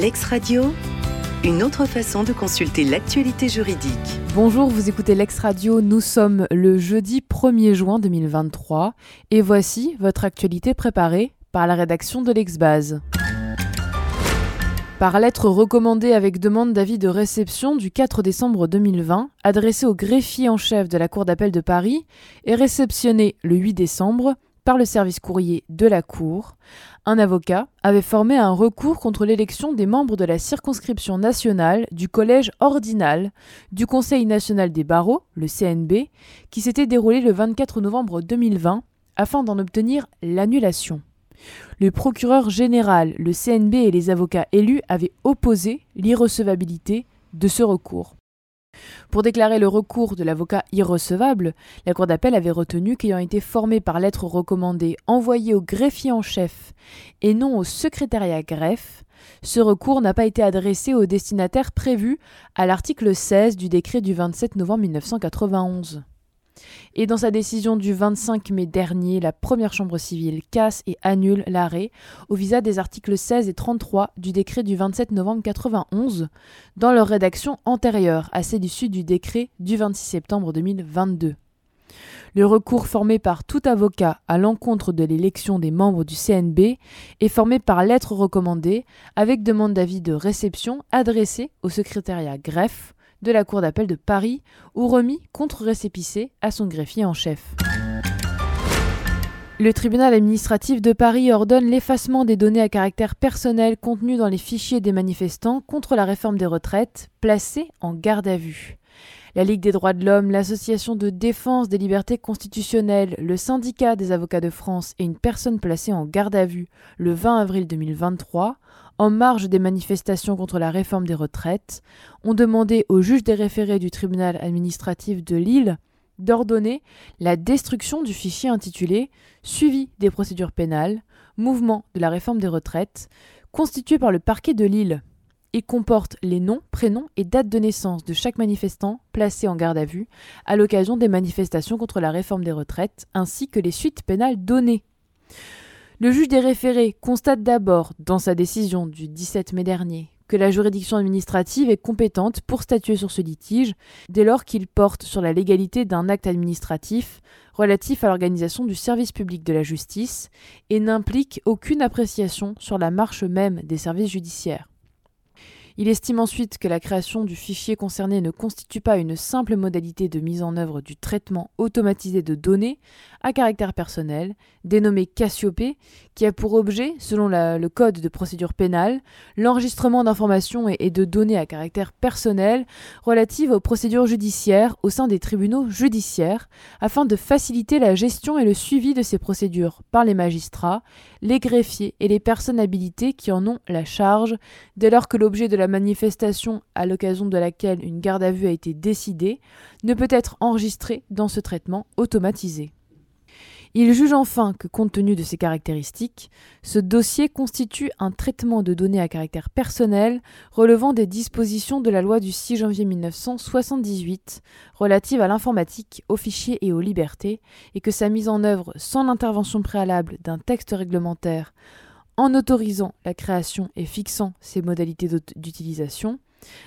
Lex Radio, une autre façon de consulter l'actualité juridique. Bonjour, vous écoutez Lex Radio, nous sommes le jeudi 1er juin 2023 et voici votre actualité préparée par la rédaction de l'Exbase. Par lettre recommandée avec demande d'avis de réception du 4 décembre 2020, adressée au greffier en chef de la Cour d'appel de Paris et réceptionnée le 8 décembre par le service courrier de la Cour, un avocat avait formé un recours contre l'élection des membres de la circonscription nationale du collège ordinal du Conseil national des barreaux, le CNB, qui s'était déroulé le 24 novembre 2020 afin d'en obtenir l'annulation. Le procureur général, le CNB et les avocats élus avaient opposé l'irrecevabilité de ce recours. Pour déclarer le recours de l'avocat irrecevable, la Cour d'appel avait retenu qu'ayant été formé par lettre recommandée envoyée au greffier en chef et non au secrétariat greffe, ce recours n'a pas été adressé au destinataire prévu à l'article 16 du décret du 27 novembre 1991. Et dans sa décision du 25 mai dernier, la première chambre civile casse et annule l'arrêt au visa des articles 16 et 33 du décret du 27 novembre 91 dans leur rédaction antérieure à celle issue du décret du 26 septembre 2022. Le recours formé par tout avocat à l'encontre de l'élection des membres du CNB est formé par lettre recommandée avec demande d'avis de réception adressée au secrétariat greffe de la Cour d'appel de Paris ou remis contre récépissé à son greffier en chef. Le tribunal administratif de Paris ordonne l'effacement des données à caractère personnel contenues dans les fichiers des manifestants contre la réforme des retraites, placés en garde à vue. La Ligue des droits de l'homme, l'Association de défense des libertés constitutionnelles, le syndicat des avocats de France et une personne placée en garde à vue le 20 avril 2023 en marge des manifestations contre la réforme des retraites, ont demandé au juge des référés du tribunal administratif de Lille d'ordonner la destruction du fichier intitulé Suivi des procédures pénales, mouvement de la réforme des retraites, constitué par le parquet de Lille. Il comporte les noms, prénoms et dates de naissance de chaque manifestant placé en garde à vue à l'occasion des manifestations contre la réforme des retraites, ainsi que les suites pénales données. Le juge des référés constate d'abord, dans sa décision du 17 mai dernier, que la juridiction administrative est compétente pour statuer sur ce litige dès lors qu'il porte sur la légalité d'un acte administratif relatif à l'organisation du service public de la justice et n'implique aucune appréciation sur la marche même des services judiciaires. Il estime ensuite que la création du fichier concerné ne constitue pas une simple modalité de mise en œuvre du traitement automatisé de données à caractère personnel, dénommé Cassiopée, qui a pour objet, selon le Code de procédure pénale, l'enregistrement d'informations et, et de données à caractère personnel relatives aux procédures judiciaires au sein des tribunaux judiciaires, afin de faciliter la gestion et le suivi de ces procédures par les magistrats, les greffiers et les personnes habilitées qui en ont la charge, dès lors que l'objet de la manifestation à l'occasion de laquelle une garde à vue a été décidée ne peut être enregistré dans ce traitement automatisé. Il juge enfin que, compte tenu de ces caractéristiques, ce dossier constitue un traitement de données à caractère personnel relevant des dispositions de la loi du 6 janvier 1978 relative à l'informatique, aux fichiers et aux libertés, et que sa mise en œuvre sans l'intervention préalable d'un texte réglementaire en autorisant la création et fixant ses modalités d'utilisation,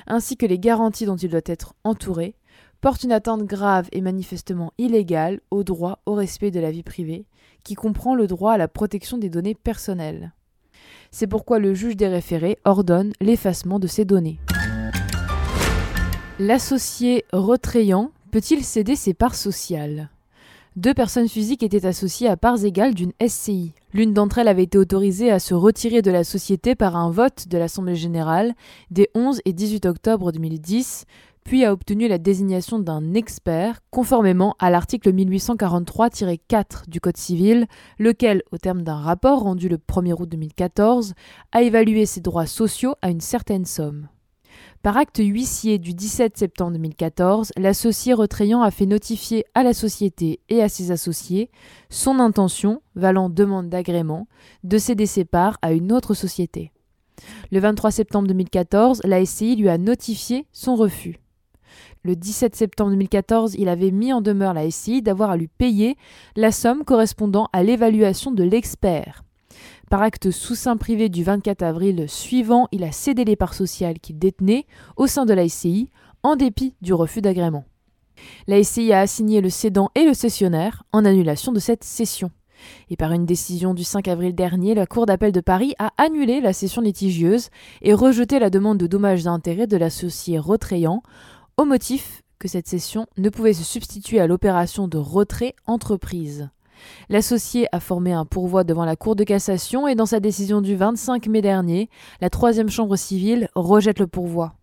ainsi que les garanties dont il doit être entouré, porte une atteinte grave et manifestement illégale au droit au respect de la vie privée, qui comprend le droit à la protection des données personnelles. C'est pourquoi le juge des référés ordonne l'effacement de ces données. L'associé retrayant peut-il céder ses parts sociales? Deux personnes physiques étaient associées à parts égales d'une SCI. L'une d'entre elles avait été autorisée à se retirer de la société par un vote de l'Assemblée générale des 11 et 18 octobre 2010, puis a obtenu la désignation d'un expert, conformément à l'article 1843-4 du Code civil, lequel, au terme d'un rapport rendu le 1er août 2014, a évalué ses droits sociaux à une certaine somme. Par acte huissier du 17 septembre 2014, l'associé retrayant a fait notifier à la société et à ses associés son intention, valant demande d'agrément, de céder ses parts à une autre société. Le 23 septembre 2014, la SCI lui a notifié son refus. Le 17 septembre 2014, il avait mis en demeure la SCI d'avoir à lui payer la somme correspondant à l'évaluation de l'expert. Par acte sous sein privé du 24 avril suivant, il a cédé les parts sociales qu'il détenait au sein de la SCI, en dépit du refus d'agrément. La SCI a assigné le cédant et le cessionnaire en annulation de cette cession. Et par une décision du 5 avril dernier, la Cour d'appel de Paris a annulé la cession litigieuse et rejeté la demande de dommages d'intérêt de l'associé retrayant au motif que cette cession ne pouvait se substituer à l'opération de retrait entreprise. L'associé a formé un pourvoi devant la Cour de cassation et dans sa décision du 25 mai dernier, la troisième chambre civile rejette le pourvoi.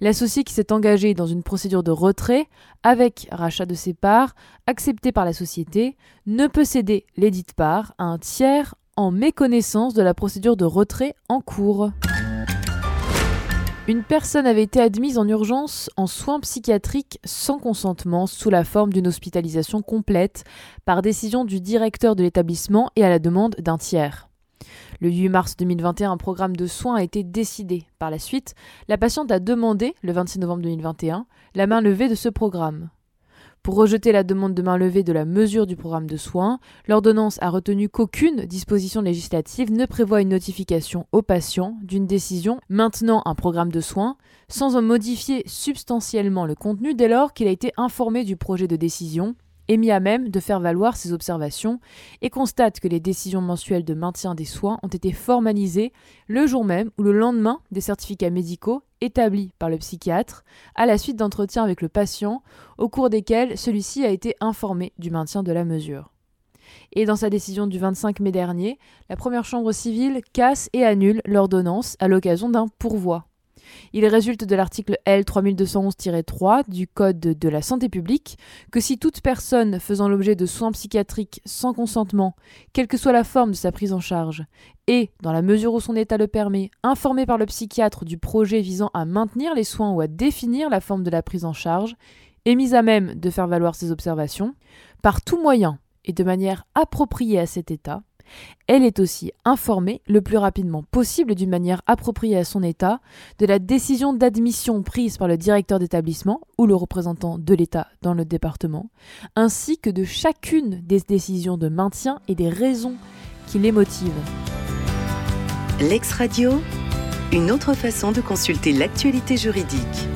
L'associé qui s'est engagé dans une procédure de retrait avec rachat de ses parts, acceptée par la société, ne peut céder les dites parts à un tiers en méconnaissance de la procédure de retrait en cours. Une personne avait été admise en urgence en soins psychiatriques sans consentement sous la forme d'une hospitalisation complète par décision du directeur de l'établissement et à la demande d'un tiers. Le 8 mars 2021, un programme de soins a été décidé. Par la suite, la patiente a demandé, le 26 novembre 2021, la main levée de ce programme. Pour rejeter la demande de main levée de la mesure du programme de soins, l'ordonnance a retenu qu'aucune disposition législative ne prévoit une notification au patient d'une décision maintenant un programme de soins, sans en modifier substantiellement le contenu dès lors qu'il a été informé du projet de décision est mis à même de faire valoir ses observations et constate que les décisions mensuelles de maintien des soins ont été formalisées le jour même ou le lendemain des certificats médicaux établis par le psychiatre à la suite d'entretiens avec le patient au cours desquels celui-ci a été informé du maintien de la mesure. Et dans sa décision du 25 mai dernier, la première chambre civile casse et annule l'ordonnance à l'occasion d'un pourvoi. Il résulte de l'article L 3211-3 du Code de la santé publique que si toute personne faisant l'objet de soins psychiatriques sans consentement, quelle que soit la forme de sa prise en charge, est, dans la mesure où son état le permet, informée par le psychiatre du projet visant à maintenir les soins ou à définir la forme de la prise en charge, est mise à même de faire valoir ses observations, par tout moyen et de manière appropriée à cet état, elle est aussi informée le plus rapidement possible d'une manière appropriée à son état de la décision d'admission prise par le directeur d'établissement ou le représentant de l'État dans le département, ainsi que de chacune des décisions de maintien et des raisons qui les motivent. L'ex-radio, une autre façon de consulter l'actualité juridique.